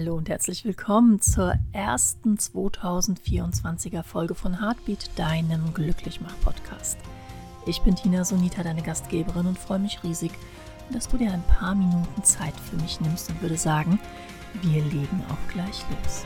Hallo und herzlich willkommen zur ersten 2024er Folge von Heartbeat, deinem Glücklichmach-Podcast. Ich bin Tina Sonita, deine Gastgeberin und freue mich riesig, dass du dir ein paar Minuten Zeit für mich nimmst und würde sagen, wir legen auch gleich los.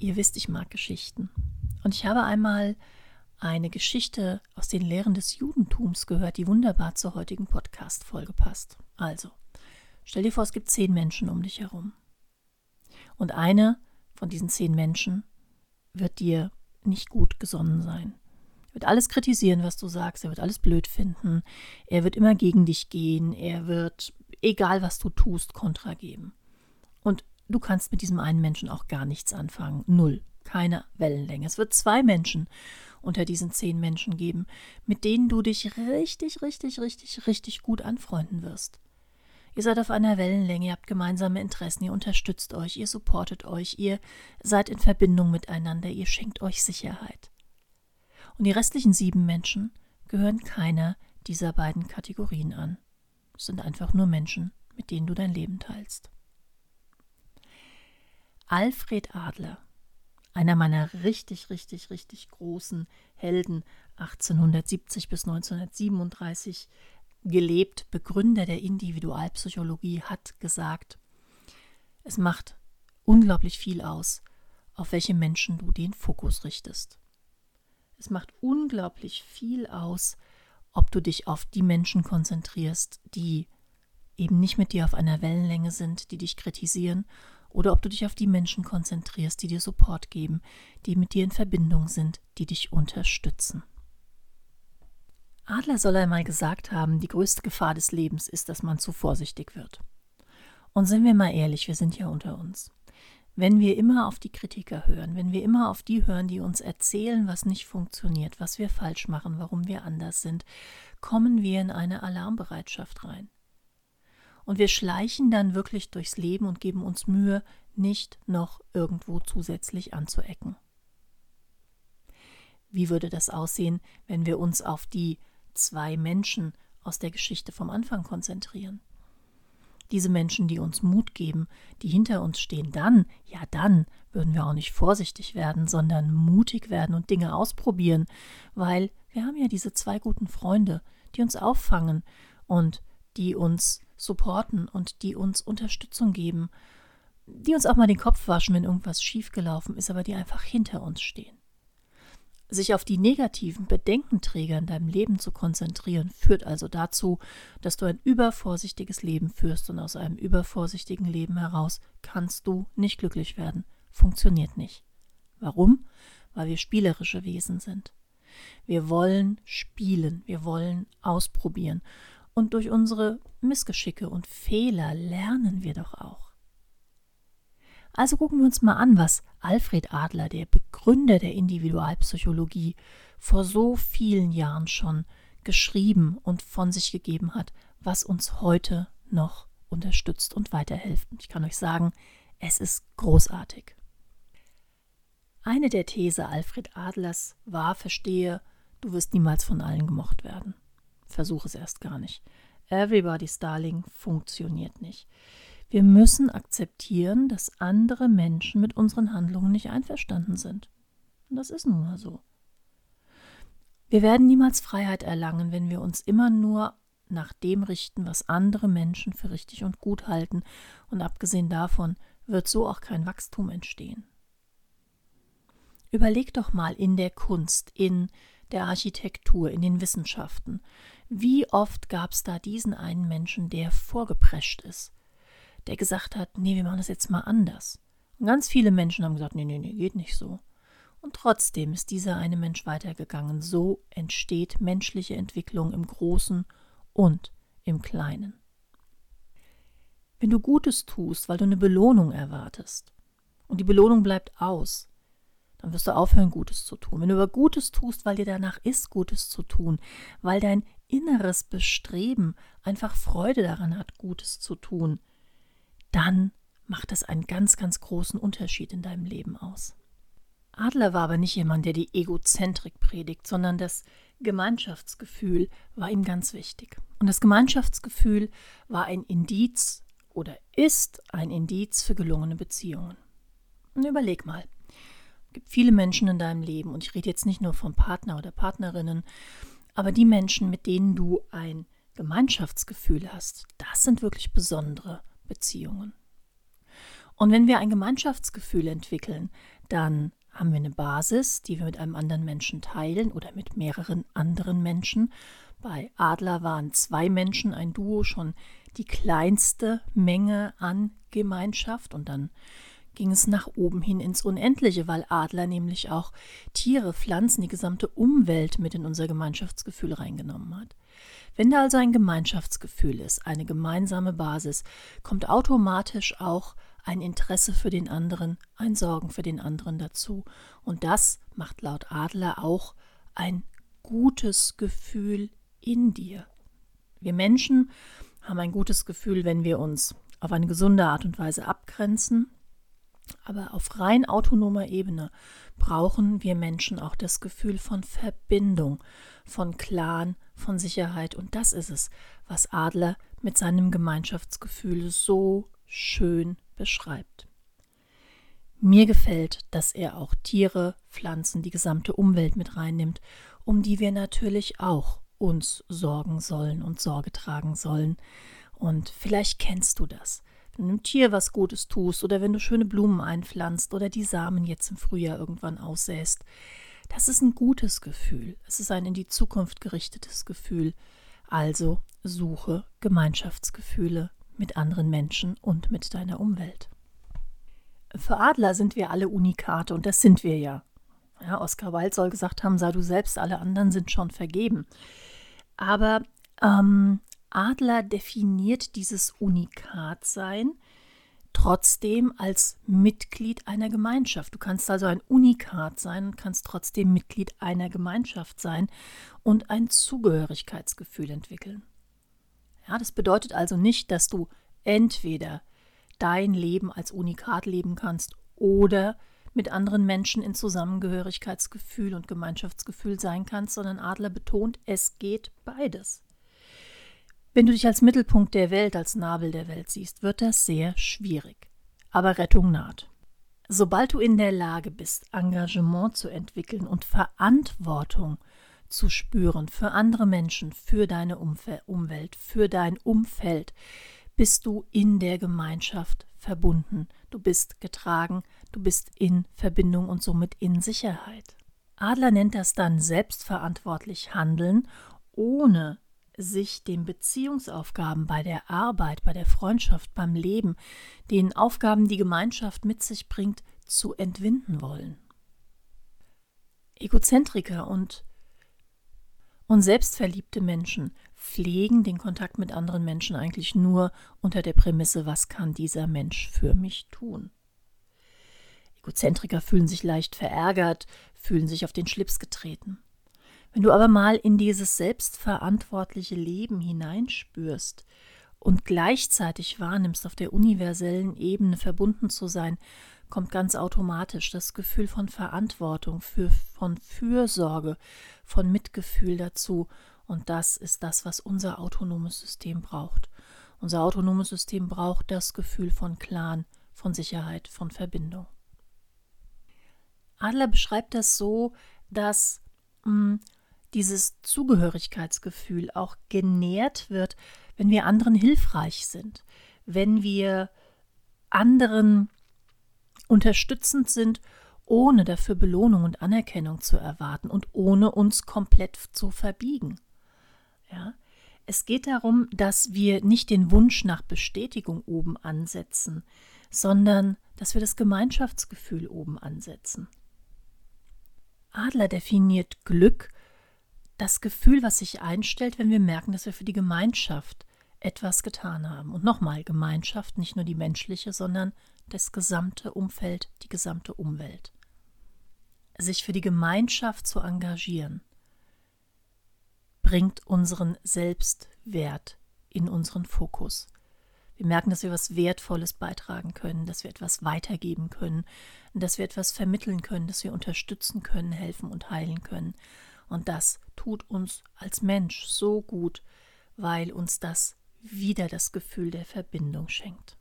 Ihr wisst, ich mag Geschichten. Und ich habe einmal eine Geschichte aus den Lehren des Judentums gehört, die wunderbar zur heutigen Podcast-Folge passt. Also, stell dir vor, es gibt zehn Menschen um dich herum. Und eine von diesen zehn Menschen wird dir nicht gut gesonnen sein. Er wird alles kritisieren, was du sagst, er wird alles blöd finden, er wird immer gegen dich gehen, er wird, egal was du tust, Kontra geben. Und du kannst mit diesem einen Menschen auch gar nichts anfangen. Null. Keine Wellenlänge. Es wird zwei Menschen unter diesen zehn Menschen geben, mit denen du dich richtig, richtig, richtig, richtig gut anfreunden wirst. Ihr seid auf einer Wellenlänge, ihr habt gemeinsame Interessen, ihr unterstützt euch, ihr supportet euch, ihr seid in Verbindung miteinander, ihr schenkt euch Sicherheit. Und die restlichen sieben Menschen gehören keiner dieser beiden Kategorien an. Es sind einfach nur Menschen, mit denen du dein Leben teilst. Alfred Adler einer meiner richtig, richtig, richtig großen Helden, 1870 bis 1937 gelebt, Begründer der Individualpsychologie, hat gesagt, es macht unglaublich viel aus, auf welche Menschen du den Fokus richtest. Es macht unglaublich viel aus, ob du dich auf die Menschen konzentrierst, die eben nicht mit dir auf einer Wellenlänge sind, die dich kritisieren oder ob du dich auf die Menschen konzentrierst, die dir Support geben, die mit dir in Verbindung sind, die dich unterstützen. Adler soll einmal gesagt haben, die größte Gefahr des Lebens ist, dass man zu vorsichtig wird. Und sind wir mal ehrlich, wir sind ja unter uns. Wenn wir immer auf die Kritiker hören, wenn wir immer auf die hören, die uns erzählen, was nicht funktioniert, was wir falsch machen, warum wir anders sind, kommen wir in eine Alarmbereitschaft rein. Und wir schleichen dann wirklich durchs Leben und geben uns Mühe, nicht noch irgendwo zusätzlich anzuecken. Wie würde das aussehen, wenn wir uns auf die zwei Menschen aus der Geschichte vom Anfang konzentrieren? Diese Menschen, die uns Mut geben, die hinter uns stehen, dann, ja dann, würden wir auch nicht vorsichtig werden, sondern mutig werden und Dinge ausprobieren, weil wir haben ja diese zwei guten Freunde, die uns auffangen und die uns supporten und die uns Unterstützung geben, die uns auch mal den Kopf waschen, wenn irgendwas schiefgelaufen ist, aber die einfach hinter uns stehen. Sich auf die negativen Bedenkenträger in deinem Leben zu konzentrieren, führt also dazu, dass du ein übervorsichtiges Leben führst und aus einem übervorsichtigen Leben heraus kannst du nicht glücklich werden. Funktioniert nicht. Warum? Weil wir spielerische Wesen sind. Wir wollen spielen, wir wollen ausprobieren und durch unsere Missgeschicke und Fehler lernen wir doch auch. Also gucken wir uns mal an, was Alfred Adler, der Begründer der Individualpsychologie, vor so vielen Jahren schon geschrieben und von sich gegeben hat, was uns heute noch unterstützt und weiterhilft. Ich kann euch sagen, es ist großartig. Eine der These Alfred Adlers war, verstehe, du wirst niemals von allen gemocht werden. Versuche es erst gar nicht. Everybody's Darling funktioniert nicht. Wir müssen akzeptieren, dass andere Menschen mit unseren Handlungen nicht einverstanden sind. Und das ist nun mal so. Wir werden niemals Freiheit erlangen, wenn wir uns immer nur nach dem richten, was andere Menschen für richtig und gut halten, und abgesehen davon wird so auch kein Wachstum entstehen. Überleg doch mal in der Kunst, in der Architektur, in den Wissenschaften. Wie oft gab es da diesen einen Menschen, der vorgeprescht ist, der gesagt hat, nee, wir machen das jetzt mal anders. Und ganz viele Menschen haben gesagt, nee, nee, nee, geht nicht so. Und trotzdem ist dieser eine Mensch weitergegangen. So entsteht menschliche Entwicklung im Großen und im Kleinen. Wenn du Gutes tust, weil du eine Belohnung erwartest, und die Belohnung bleibt aus, dann wirst du aufhören, Gutes zu tun. Wenn du aber Gutes tust, weil dir danach ist, Gutes zu tun, weil dein inneres Bestreben einfach Freude daran hat, Gutes zu tun, dann macht das einen ganz, ganz großen Unterschied in deinem Leben aus. Adler war aber nicht jemand, der die Egozentrik predigt, sondern das Gemeinschaftsgefühl war ihm ganz wichtig. Und das Gemeinschaftsgefühl war ein Indiz oder ist ein Indiz für gelungene Beziehungen. Und überleg mal. Es gibt viele Menschen in deinem Leben, und ich rede jetzt nicht nur von Partner oder Partnerinnen, aber die Menschen, mit denen du ein Gemeinschaftsgefühl hast, das sind wirklich besondere Beziehungen. Und wenn wir ein Gemeinschaftsgefühl entwickeln, dann haben wir eine Basis, die wir mit einem anderen Menschen teilen oder mit mehreren anderen Menschen. Bei Adler waren zwei Menschen, ein Duo, schon die kleinste Menge an Gemeinschaft und dann ging es nach oben hin ins Unendliche, weil Adler nämlich auch Tiere, Pflanzen, die gesamte Umwelt mit in unser Gemeinschaftsgefühl reingenommen hat. Wenn da also ein Gemeinschaftsgefühl ist, eine gemeinsame Basis, kommt automatisch auch ein Interesse für den anderen, ein Sorgen für den anderen dazu. Und das macht laut Adler auch ein gutes Gefühl in dir. Wir Menschen haben ein gutes Gefühl, wenn wir uns auf eine gesunde Art und Weise abgrenzen. Aber auf rein autonomer Ebene brauchen wir Menschen auch das Gefühl von Verbindung, von Clan, von Sicherheit. Und das ist es, was Adler mit seinem Gemeinschaftsgefühl so schön beschreibt. Mir gefällt, dass er auch Tiere, Pflanzen, die gesamte Umwelt mit reinnimmt, um die wir natürlich auch uns sorgen sollen und Sorge tragen sollen. Und vielleicht kennst du das. Einem Tier was Gutes tust oder wenn du schöne Blumen einpflanzt oder die Samen jetzt im Frühjahr irgendwann aussäst, das ist ein gutes Gefühl. Es ist ein in die Zukunft gerichtetes Gefühl. Also suche Gemeinschaftsgefühle mit anderen Menschen und mit deiner Umwelt. Für Adler sind wir alle Unikate und das sind wir ja. ja Oscar Wilde soll gesagt haben, sei du selbst, alle anderen sind schon vergeben. Aber ähm, Adler definiert dieses Unikatsein trotzdem als Mitglied einer Gemeinschaft. Du kannst also ein Unikat sein und kannst trotzdem Mitglied einer Gemeinschaft sein und ein Zugehörigkeitsgefühl entwickeln. Ja, das bedeutet also nicht, dass du entweder dein Leben als Unikat leben kannst oder mit anderen Menschen in Zusammengehörigkeitsgefühl und Gemeinschaftsgefühl sein kannst, sondern Adler betont, es geht beides. Wenn du dich als Mittelpunkt der Welt, als Nabel der Welt siehst, wird das sehr schwierig. Aber Rettung naht. Sobald du in der Lage bist, Engagement zu entwickeln und Verantwortung zu spüren für andere Menschen, für deine Umfe Umwelt, für dein Umfeld, bist du in der Gemeinschaft verbunden. Du bist getragen, du bist in Verbindung und somit in Sicherheit. Adler nennt das dann selbstverantwortlich handeln, ohne sich den Beziehungsaufgaben bei der Arbeit, bei der Freundschaft, beim Leben, den Aufgaben, die Gemeinschaft mit sich bringt, zu entwinden wollen. Egozentriker und und selbstverliebte Menschen pflegen den Kontakt mit anderen Menschen eigentlich nur unter der Prämisse, was kann dieser Mensch für mich tun. Egozentriker fühlen sich leicht verärgert, fühlen sich auf den Schlips getreten. Wenn du aber mal in dieses selbstverantwortliche Leben hineinspürst und gleichzeitig wahrnimmst, auf der universellen Ebene verbunden zu sein, kommt ganz automatisch das Gefühl von Verantwortung, für, von Fürsorge, von Mitgefühl dazu. Und das ist das, was unser autonomes System braucht. Unser autonomes System braucht das Gefühl von Clan, von Sicherheit, von Verbindung. Adler beschreibt das so, dass mh, hm, dieses Zugehörigkeitsgefühl auch genährt wird, wenn wir anderen hilfreich sind, wenn wir anderen unterstützend sind, ohne dafür Belohnung und Anerkennung zu erwarten und ohne uns komplett zu verbiegen. Ja? Es geht darum, dass wir nicht den Wunsch nach Bestätigung oben ansetzen, sondern dass wir das Gemeinschaftsgefühl oben ansetzen. Adler definiert Glück, das Gefühl, was sich einstellt, wenn wir merken, dass wir für die Gemeinschaft etwas getan haben. Und nochmal, Gemeinschaft, nicht nur die menschliche, sondern das gesamte Umfeld, die gesamte Umwelt. Sich für die Gemeinschaft zu engagieren, bringt unseren Selbstwert in unseren Fokus. Wir merken, dass wir etwas Wertvolles beitragen können, dass wir etwas weitergeben können, dass wir etwas vermitteln können, dass wir unterstützen können, helfen und heilen können. Und das tut uns als Mensch so gut, weil uns das wieder das Gefühl der Verbindung schenkt.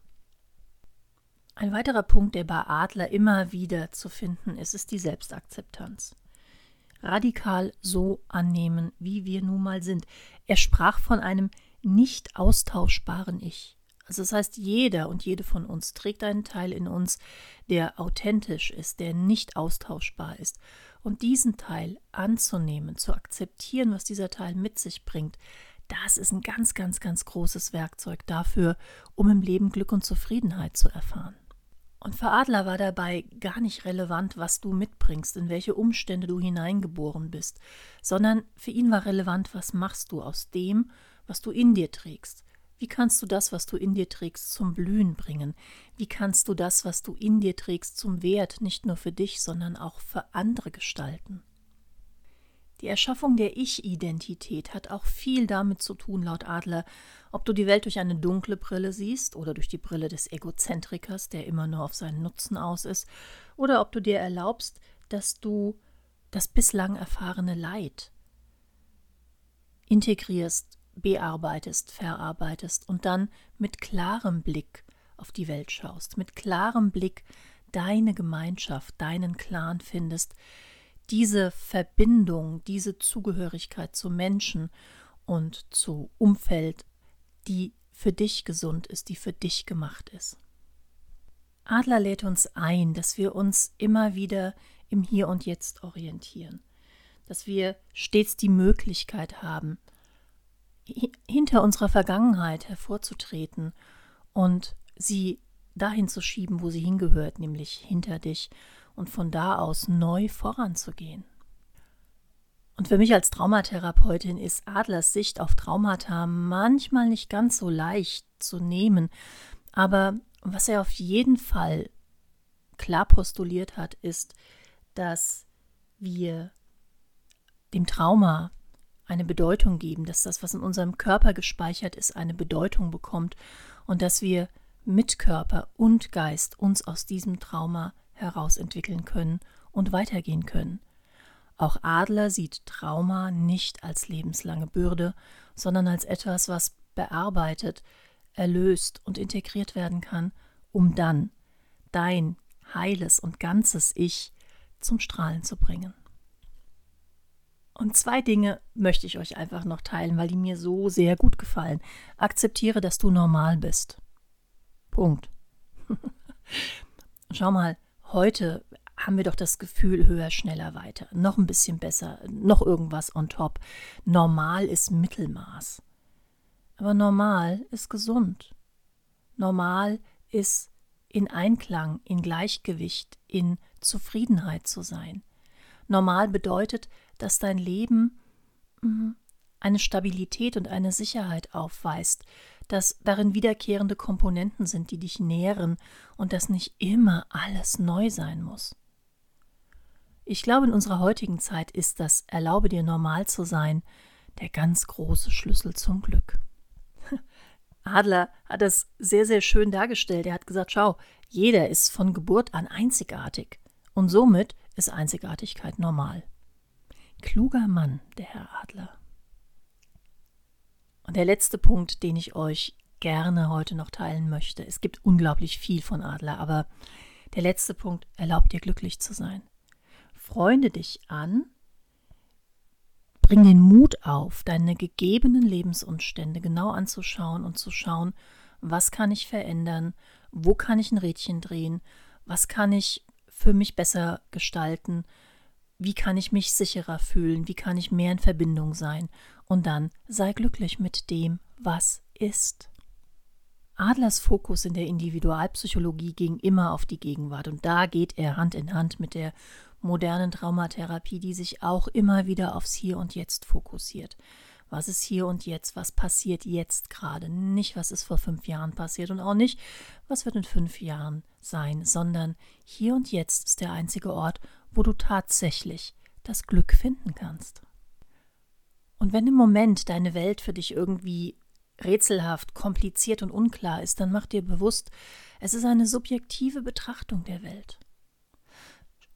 Ein weiterer Punkt, der bei Adler immer wieder zu finden ist, ist die Selbstakzeptanz. Radikal so annehmen, wie wir nun mal sind. Er sprach von einem nicht austauschbaren Ich. Also das heißt, jeder und jede von uns trägt einen Teil in uns, der authentisch ist, der nicht austauschbar ist. Und diesen Teil anzunehmen, zu akzeptieren, was dieser Teil mit sich bringt, das ist ein ganz, ganz, ganz großes Werkzeug dafür, um im Leben Glück und Zufriedenheit zu erfahren. Und für Adler war dabei gar nicht relevant, was du mitbringst, in welche Umstände du hineingeboren bist, sondern für ihn war relevant, was machst du aus dem, was du in dir trägst. Wie kannst du das, was du in dir trägst, zum Blühen bringen? Wie kannst du das, was du in dir trägst, zum Wert nicht nur für dich, sondern auch für andere gestalten? Die Erschaffung der Ich-Identität hat auch viel damit zu tun, laut Adler, ob du die Welt durch eine dunkle Brille siehst oder durch die Brille des Egozentrikers, der immer nur auf seinen Nutzen aus ist, oder ob du dir erlaubst, dass du das bislang erfahrene Leid integrierst, bearbeitest, verarbeitest und dann mit klarem Blick auf die Welt schaust, mit klarem Blick deine Gemeinschaft, deinen Clan findest, diese Verbindung, diese Zugehörigkeit zu Menschen und zu Umfeld, die für dich gesund ist, die für dich gemacht ist. Adler lädt uns ein, dass wir uns immer wieder im Hier und Jetzt orientieren, dass wir stets die Möglichkeit haben, hinter unserer Vergangenheit hervorzutreten und sie dahin zu schieben, wo sie hingehört, nämlich hinter dich und von da aus neu voranzugehen. Und für mich als Traumatherapeutin ist Adlers Sicht auf Traumata manchmal nicht ganz so leicht zu nehmen, aber was er auf jeden Fall klar postuliert hat, ist, dass wir dem Trauma eine Bedeutung geben, dass das, was in unserem Körper gespeichert ist, eine Bedeutung bekommt und dass wir mit Körper und Geist uns aus diesem Trauma herausentwickeln können und weitergehen können. Auch Adler sieht Trauma nicht als lebenslange Bürde, sondern als etwas, was bearbeitet, erlöst und integriert werden kann, um dann dein heiles und ganzes Ich zum Strahlen zu bringen. Und zwei Dinge möchte ich euch einfach noch teilen, weil die mir so sehr gut gefallen. Akzeptiere, dass du normal bist. Punkt. Schau mal, Heute haben wir doch das Gefühl, höher, schneller, weiter, noch ein bisschen besser, noch irgendwas on top. Normal ist Mittelmaß. Aber normal ist gesund. Normal ist in Einklang, in Gleichgewicht, in Zufriedenheit zu sein. Normal bedeutet, dass dein Leben mhm, eine Stabilität und eine Sicherheit aufweist, dass darin wiederkehrende Komponenten sind, die dich nähren und dass nicht immer alles neu sein muss. Ich glaube, in unserer heutigen Zeit ist das Erlaube dir normal zu sein der ganz große Schlüssel zum Glück. Adler hat das sehr, sehr schön dargestellt. Er hat gesagt, schau, jeder ist von Geburt an einzigartig und somit ist Einzigartigkeit normal. Kluger Mann, der Herr Adler. Und der letzte Punkt, den ich euch gerne heute noch teilen möchte. Es gibt unglaublich viel von Adler, aber der letzte Punkt erlaubt dir glücklich zu sein. Freunde dich an, bring den Mut auf, deine gegebenen Lebensumstände genau anzuschauen und zu schauen, was kann ich verändern, wo kann ich ein Rädchen drehen, was kann ich für mich besser gestalten, wie kann ich mich sicherer fühlen, wie kann ich mehr in Verbindung sein und dann sei glücklich mit dem, was ist. Adlers Fokus in der Individualpsychologie ging immer auf die Gegenwart und da geht er Hand in Hand mit der modernen Traumatherapie, die sich auch immer wieder aufs Hier und Jetzt fokussiert. Was ist hier und jetzt? Was passiert jetzt gerade? Nicht, was ist vor fünf Jahren passiert und auch nicht, was wird in fünf Jahren sein, sondern hier und jetzt ist der einzige Ort, wo du tatsächlich das Glück finden kannst. Und wenn im Moment deine Welt für dich irgendwie rätselhaft, kompliziert und unklar ist, dann mach dir bewusst, es ist eine subjektive Betrachtung der Welt.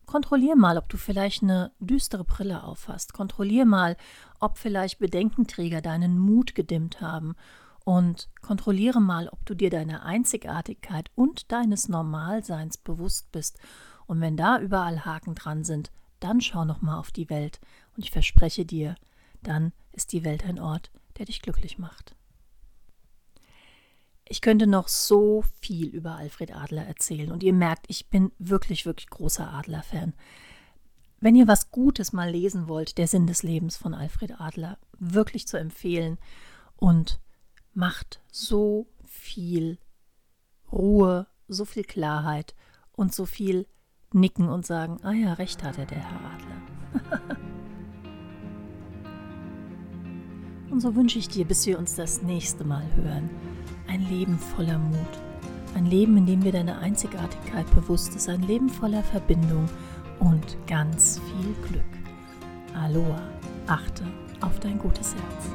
kontrollier mal, ob du vielleicht eine düstere Brille aufhast. Kontrollier mal, ob vielleicht Bedenkenträger deinen Mut gedimmt haben. Und kontrolliere mal, ob du dir deiner Einzigartigkeit und deines Normalseins bewusst bist. Und wenn da überall Haken dran sind, dann schau noch mal auf die Welt. Und ich verspreche dir, dann ist die Welt ein Ort, der dich glücklich macht. Ich könnte noch so viel über Alfred Adler erzählen und ihr merkt, ich bin wirklich, wirklich großer Adler-Fan. Wenn ihr was Gutes mal lesen wollt, der Sinn des Lebens von Alfred Adler, wirklich zu empfehlen und macht so viel Ruhe, so viel Klarheit und so viel Nicken und sagen, ah ja, recht hatte der Herr Adler. und so wünsche ich dir, bis wir uns das nächste Mal hören ein Leben voller Mut. Ein Leben, in dem dir deine Einzigartigkeit bewusst ist. Ein Leben voller Verbindung und ganz viel Glück. Aloha, achte auf dein gutes Herz.